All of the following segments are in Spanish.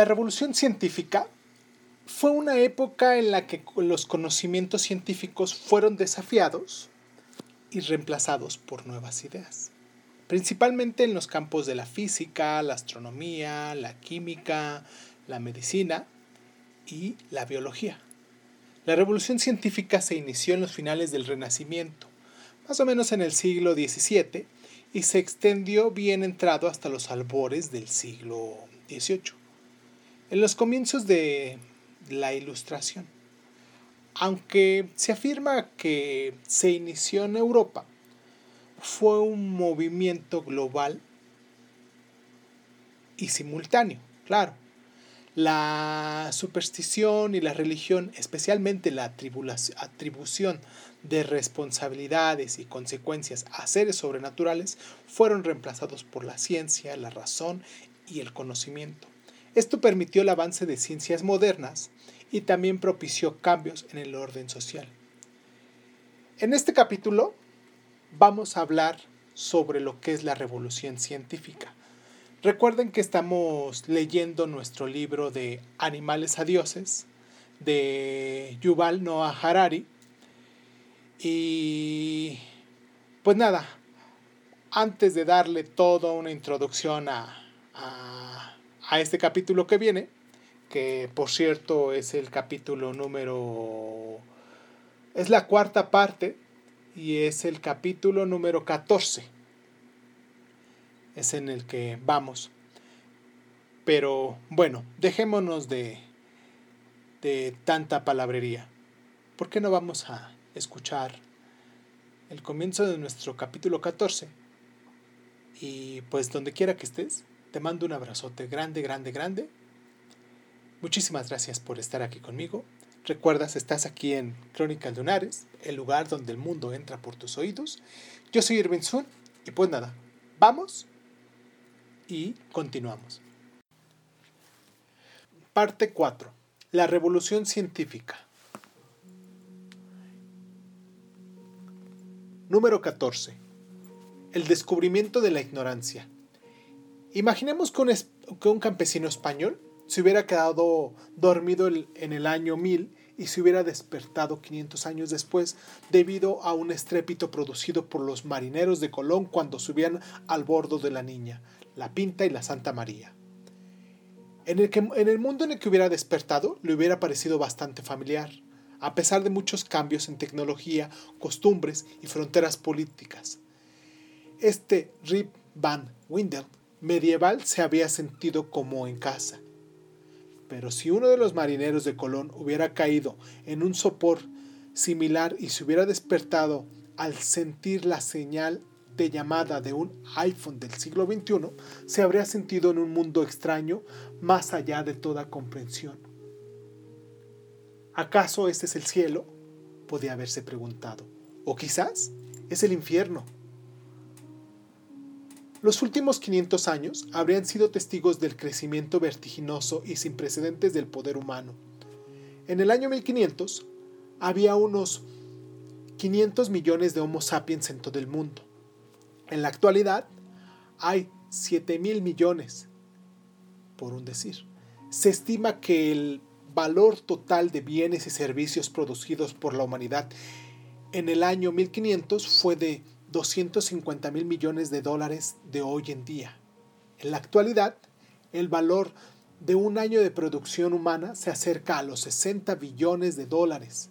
La revolución científica fue una época en la que los conocimientos científicos fueron desafiados y reemplazados por nuevas ideas, principalmente en los campos de la física, la astronomía, la química, la medicina y la biología. La revolución científica se inició en los finales del Renacimiento, más o menos en el siglo XVII, y se extendió bien entrado hasta los albores del siglo XVIII. En los comienzos de la Ilustración, aunque se afirma que se inició en Europa, fue un movimiento global y simultáneo, claro. La superstición y la religión, especialmente la atribución de responsabilidades y consecuencias a seres sobrenaturales, fueron reemplazados por la ciencia, la razón y el conocimiento. Esto permitió el avance de ciencias modernas y también propició cambios en el orden social. En este capítulo vamos a hablar sobre lo que es la revolución científica. Recuerden que estamos leyendo nuestro libro de Animales a Dioses de Yuval Noah Harari. Y pues nada, antes de darle toda una introducción a, a este capítulo que viene, que por cierto es el capítulo número... es la cuarta parte y es el capítulo número 14. Es en el que vamos. Pero bueno, dejémonos de, de tanta palabrería. ¿Por qué no vamos a escuchar el comienzo de nuestro capítulo 14? Y pues donde quiera que estés, te mando un abrazote grande, grande, grande Muchísimas gracias por estar aquí conmigo. Recuerdas, estás aquí en Crónicas Lunares, el lugar donde el mundo entra por tus oídos. Yo soy Irving Sun y pues nada, vamos y continuamos. Parte 4. La revolución científica. Número 14. El descubrimiento de la ignorancia. Imaginemos que un, que un campesino español se hubiera quedado dormido en el año 1000 y se hubiera despertado 500 años después debido a un estrépito producido por los marineros de Colón cuando subían al bordo de la Niña, la Pinta y la Santa María. En el, que, en el mundo en el que hubiera despertado le hubiera parecido bastante familiar, a pesar de muchos cambios en tecnología, costumbres y fronteras políticas. Este Rip Van Windel medieval se había sentido como en casa pero si uno de los marineros de Colón hubiera caído en un sopor similar y se hubiera despertado al sentir la señal de llamada de un iPhone del siglo XXI, se habría sentido en un mundo extraño más allá de toda comprensión. ¿Acaso este es el cielo? Podía haberse preguntado. ¿O quizás es el infierno? Los últimos 500 años habrían sido testigos del crecimiento vertiginoso y sin precedentes del poder humano. En el año 1500 había unos 500 millones de Homo sapiens en todo el mundo. En la actualidad hay 7 mil millones, por un decir. Se estima que el valor total de bienes y servicios producidos por la humanidad en el año 1500 fue de 250 mil millones de dólares de hoy en día. En la actualidad, el valor de un año de producción humana se acerca a los 60 billones de dólares.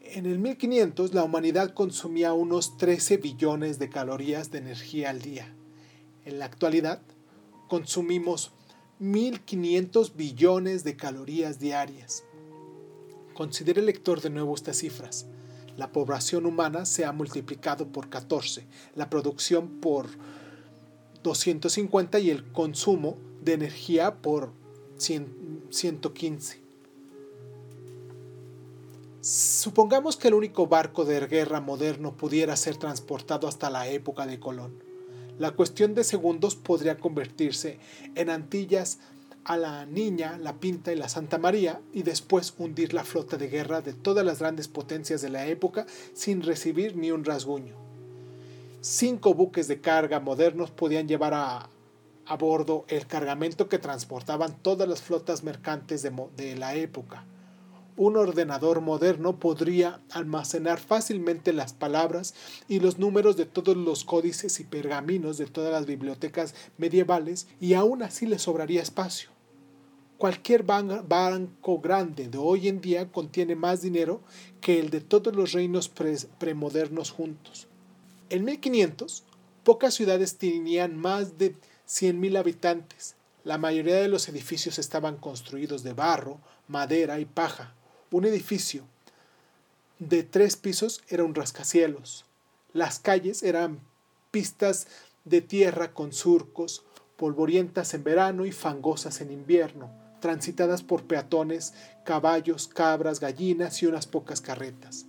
En el 1500 la humanidad consumía unos 13 billones de calorías de energía al día. En la actualidad consumimos 1.500 billones de calorías diarias. Considere lector de nuevo estas cifras la población humana se ha multiplicado por 14, la producción por 250 y el consumo de energía por 115. Supongamos que el único barco de guerra moderno pudiera ser transportado hasta la época de Colón. La cuestión de segundos podría convertirse en Antillas a la Niña, la Pinta y la Santa María y después hundir la flota de guerra de todas las grandes potencias de la época sin recibir ni un rasguño. Cinco buques de carga modernos podían llevar a, a bordo el cargamento que transportaban todas las flotas mercantes de, de la época. Un ordenador moderno podría almacenar fácilmente las palabras y los números de todos los códices y pergaminos de todas las bibliotecas medievales y aún así le sobraría espacio. Cualquier banco grande de hoy en día contiene más dinero que el de todos los reinos premodernos juntos. En 1500, pocas ciudades tenían más de 100.000 habitantes. La mayoría de los edificios estaban construidos de barro, madera y paja. Un edificio de tres pisos era un rascacielos. Las calles eran pistas de tierra con surcos, polvorientas en verano y fangosas en invierno, transitadas por peatones, caballos, cabras, gallinas y unas pocas carretas.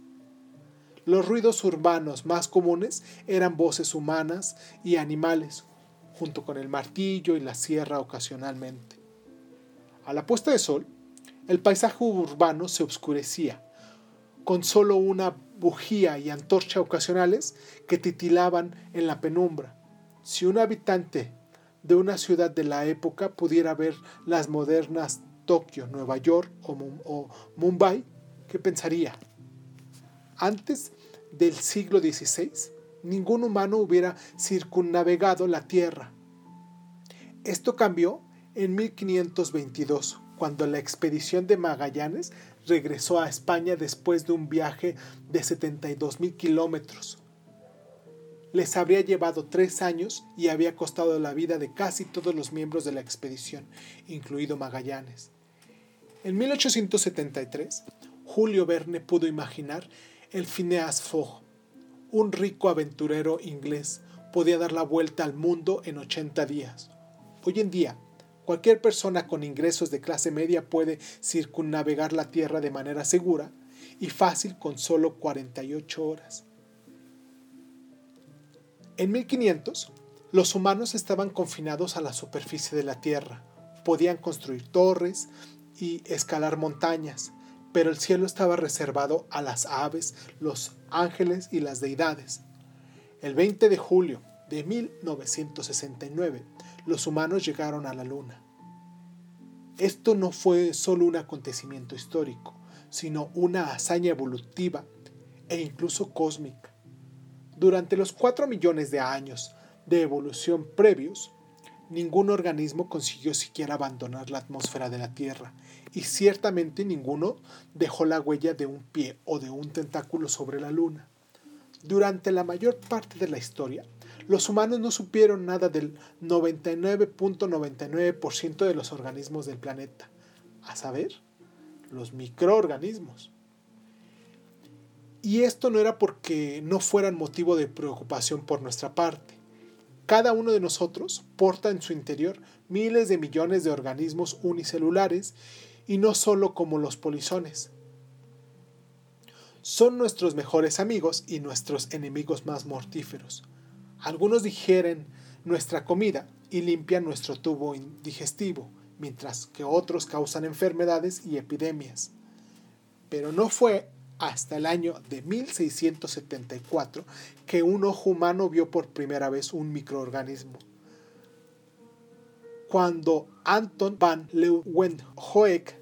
Los ruidos urbanos más comunes eran voces humanas y animales, junto con el martillo y la sierra ocasionalmente. A la puesta de sol, el paisaje urbano se oscurecía, con solo una bujía y antorcha ocasionales que titilaban en la penumbra. Si un habitante de una ciudad de la época pudiera ver las modernas Tokio, Nueva York o, Mumbai, ¿qué pensaría? Antes del siglo XVI, ningún humano hubiera circunnavegado la Tierra. Esto cambió en 1522, cuando la expedición de Magallanes regresó a España después de un viaje de 72 mil kilómetros. Les habría llevado tres años y había costado la vida de casi todos los miembros de la expedición, incluido Magallanes. En 1873, Julio Verne pudo imaginar el Phineas Fogg, un rico aventurero inglés, podía dar la vuelta al mundo en 80 días. Hoy en día, Cualquier persona con ingresos de clase media puede circunnavegar la Tierra de manera segura y fácil con solo 48 horas. En 1500, los humanos estaban confinados a la superficie de la Tierra. Podían construir torres y escalar montañas, pero el cielo estaba reservado a las aves, los ángeles y las deidades. El 20 de julio de 1969, los humanos llegaron a la Luna. Esto no fue solo un acontecimiento histórico, sino una hazaña evolutiva e incluso cósmica. Durante los cuatro millones de años de evolución previos, ningún organismo consiguió siquiera abandonar la atmósfera de la Tierra, y ciertamente ninguno dejó la huella de un pie o de un tentáculo sobre la Luna. Durante la mayor parte de la historia, los humanos no supieron nada del 99.99% de los organismos del planeta, a saber, los microorganismos. Y esto no era porque no fueran motivo de preocupación por nuestra parte. Cada uno de nosotros porta en su interior miles de millones de organismos unicelulares y no solo como los polizones. Son nuestros mejores amigos y nuestros enemigos más mortíferos. Algunos digieren nuestra comida y limpian nuestro tubo digestivo, mientras que otros causan enfermedades y epidemias. Pero no fue hasta el año de 1674 que un ojo humano vio por primera vez un microorganismo. Cuando Anton van Leeuwenhoek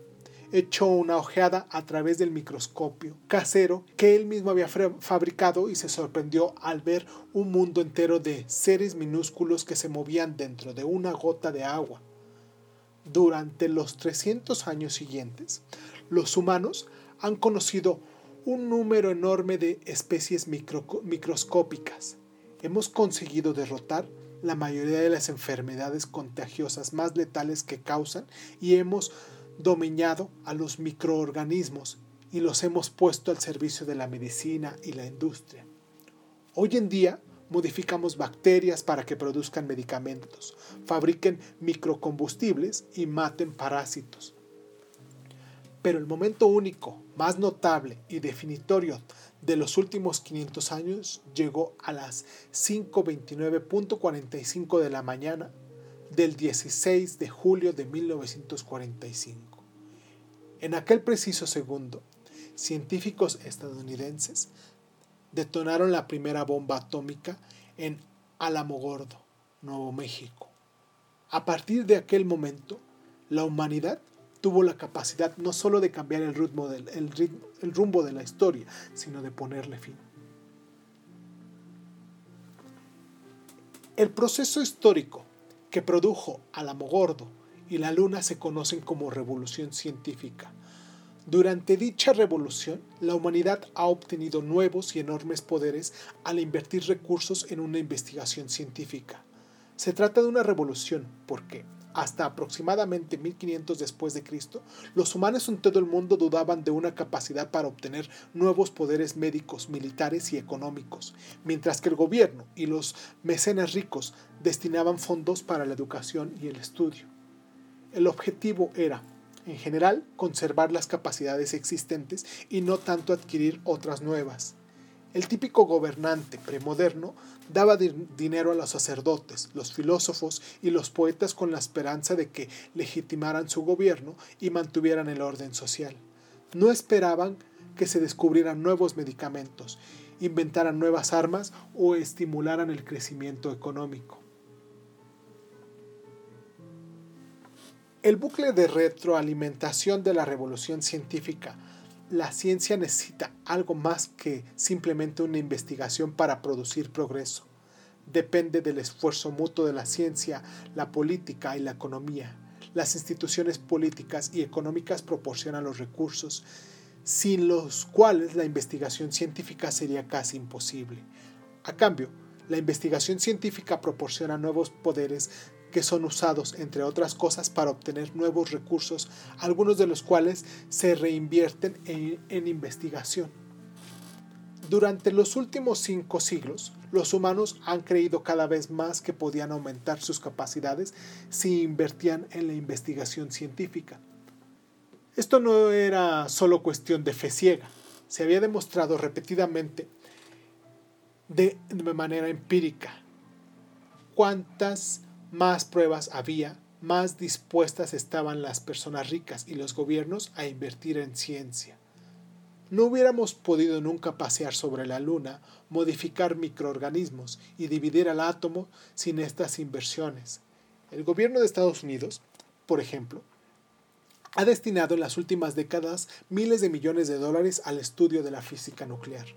echó una ojeada a través del microscopio casero que él mismo había fabricado y se sorprendió al ver un mundo entero de seres minúsculos que se movían dentro de una gota de agua. Durante los 300 años siguientes, los humanos han conocido un número enorme de especies microscópicas. Hemos conseguido derrotar la mayoría de las enfermedades contagiosas más letales que causan y hemos dominado a los microorganismos y los hemos puesto al servicio de la medicina y la industria. Hoy en día modificamos bacterias para que produzcan medicamentos, fabriquen microcombustibles y maten parásitos. Pero el momento único, más notable y definitorio de los últimos 500 años llegó a las 5.29.45 de la mañana del 16 de julio de 1945. En aquel preciso segundo, científicos estadounidenses detonaron la primera bomba atómica en Alamogordo, Nuevo México. A partir de aquel momento, la humanidad tuvo la capacidad no solo de cambiar el, ritmo del, el rumbo de la historia, sino de ponerle fin. El proceso histórico que produjo al Amogordo y la Luna se conocen como revolución científica. Durante dicha revolución, la humanidad ha obtenido nuevos y enormes poderes al invertir recursos en una investigación científica. Se trata de una revolución porque, hasta aproximadamente 1500 después de Cristo, los humanos en todo el mundo dudaban de una capacidad para obtener nuevos poderes médicos, militares y económicos, mientras que el gobierno y los mecenas ricos destinaban fondos para la educación y el estudio. El objetivo era en general, conservar las capacidades existentes y no tanto adquirir otras nuevas. El típico gobernante premoderno daba dinero a los sacerdotes, los filósofos y los poetas con la esperanza de que legitimaran su gobierno y mantuvieran el orden social. No esperaban que se descubrieran nuevos medicamentos, inventaran nuevas armas o estimularan el crecimiento económico. El bucle de retroalimentación de la revolución científica. La ciencia necesita algo más que simplemente una investigación para producir progreso. Depende del esfuerzo mutuo de la ciencia, la política y la economía. Las instituciones políticas y económicas proporcionan los recursos, sin los cuales la investigación científica sería casi imposible. A cambio, la investigación científica proporciona nuevos poderes que son usados, entre otras cosas, para obtener nuevos recursos, algunos de los cuales se reinvierten en, investigación. Durante los últimos cinco siglos, los humanos han creído cada vez más que podían aumentar sus capacidades si invertían en la investigación científica. Esto no era solo cuestión de fe ciega, se había demostrado repetidamente de, de manera empírica cuántas más pruebas había, más dispuestas estaban las personas ricas y los gobiernos a invertir en ciencia. No hubiéramos podido nunca pasear sobre la Luna, modificar microorganismos y dividir al átomo sin estas inversiones. El gobierno de Estados Unidos, por ejemplo, ha destinado en las últimas décadas miles de millones de dólares al estudio de la física nuclear.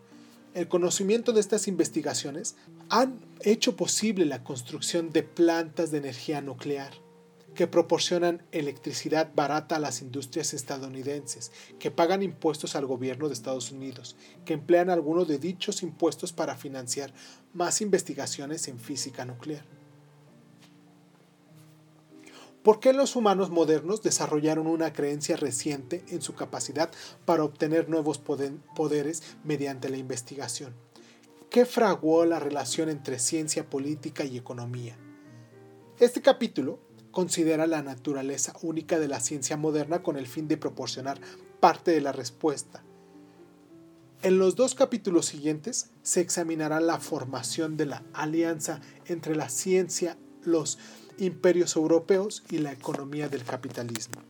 El conocimiento de estas investigaciones han hecho posible la construcción de plantas de energía nuclear que proporcionan electricidad barata a las industrias estadounidenses, que pagan impuestos al gobierno de Estados Unidos, que emplean algunos de dichos impuestos para financiar más investigaciones en física nuclear. ¿Por qué los humanos modernos desarrollaron una creencia reciente en su capacidad para obtener nuevos poderes mediante la investigación? ¿Qué fraguó la relación entre ciencia política y economía? Este capítulo considera la naturaleza única de la ciencia moderna con el fin de proporcionar parte de la respuesta. En los dos capítulos siguientes se examinará la formación de la alianza entre la ciencia, los imperios europeos y la economía del capitalismo.